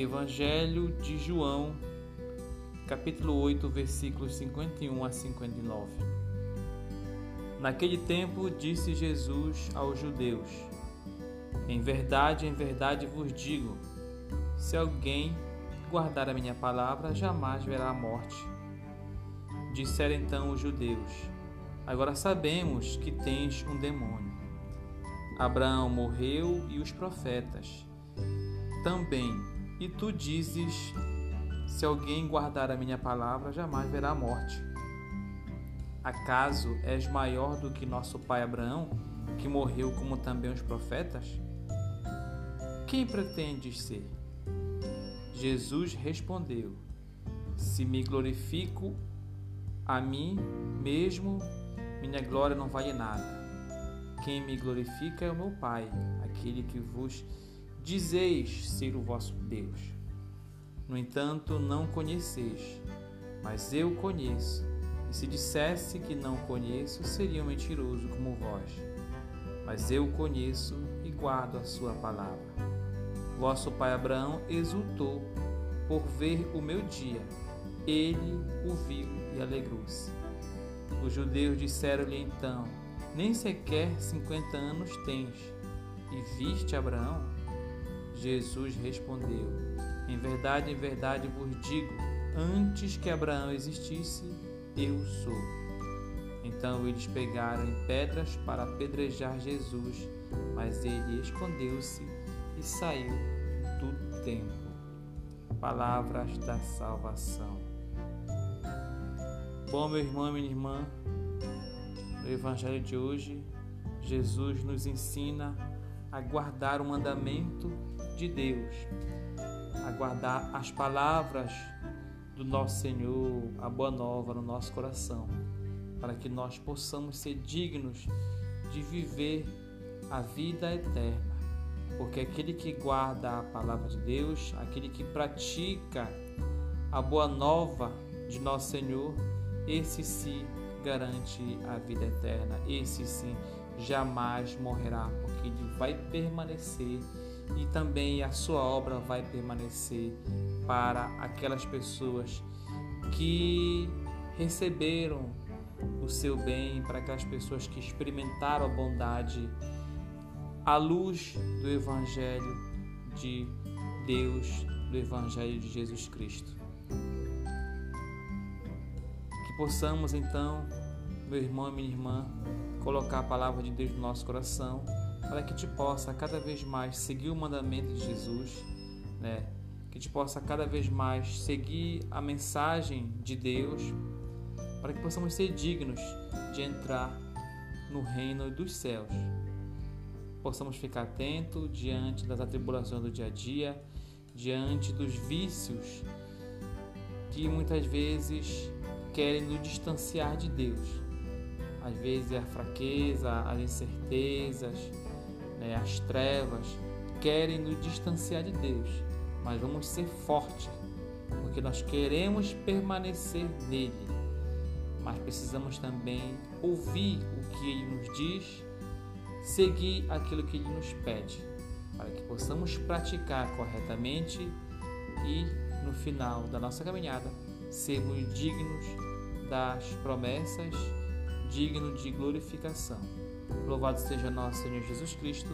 Evangelho de João, capítulo 8, versículos 51 a 59. Naquele tempo disse Jesus aos judeus: Em verdade, em verdade vos digo, se alguém guardar a minha palavra, jamais verá a morte. Disseram então os judeus: Agora sabemos que tens um demônio. Abraão morreu e os profetas também. E tu dizes: Se alguém guardar a minha palavra, jamais verá a morte. Acaso és maior do que nosso pai Abraão, que morreu como também os profetas? Quem pretendes ser? Jesus respondeu: Se me glorifico a mim mesmo, minha glória não vale nada. Quem me glorifica é o meu Pai, aquele que vos dizeis ser o vosso Deus. No entanto, não conheceis, mas eu conheço. E se dissesse que não conheço, seria um mentiroso como vós. Mas eu conheço e guardo a sua palavra. Vosso pai Abraão exultou por ver o meu dia. Ele o viu e alegrou-se. Os judeus disseram-lhe então: Nem sequer cinquenta anos tens, e viste Abraão? Jesus respondeu: Em verdade, em verdade vos digo, antes que Abraão existisse, eu sou. Então eles pegaram em pedras para apedrejar Jesus, mas ele escondeu-se e saiu do templo. Palavras da salvação. Bom, meu irmão minha irmã, no Evangelho de hoje, Jesus nos ensina a guardar o mandamento de Deus, a guardar as palavras do nosso Senhor, a boa nova no nosso coração, para que nós possamos ser dignos de viver a vida eterna. Porque aquele que guarda a palavra de Deus, aquele que pratica a boa nova de nosso Senhor, esse sim garante a vida eterna, esse sim jamais morrerá, porque ele vai permanecer e também a sua obra vai permanecer para aquelas pessoas que receberam o seu bem, para aquelas pessoas que experimentaram a bondade à luz do Evangelho de Deus, do Evangelho de Jesus Cristo. Que possamos então, meu irmão e minha irmã, colocar a palavra de Deus no nosso coração, para que te possa cada vez mais seguir o mandamento de Jesus, né? Que te possa cada vez mais seguir a mensagem de Deus, para que possamos ser dignos de entrar no reino dos céus. Possamos ficar atentos diante das atribulações do dia a dia, diante dos vícios que muitas vezes querem nos distanciar de Deus às vezes a fraqueza, as incertezas, né, as trevas querem nos distanciar de Deus, mas vamos ser fortes, porque nós queremos permanecer nele, mas precisamos também ouvir o que ele nos diz, seguir aquilo que ele nos pede, para que possamos praticar corretamente e no final da nossa caminhada sermos dignos das promessas digno de glorificação. Louvado seja nosso Senhor Jesus Cristo.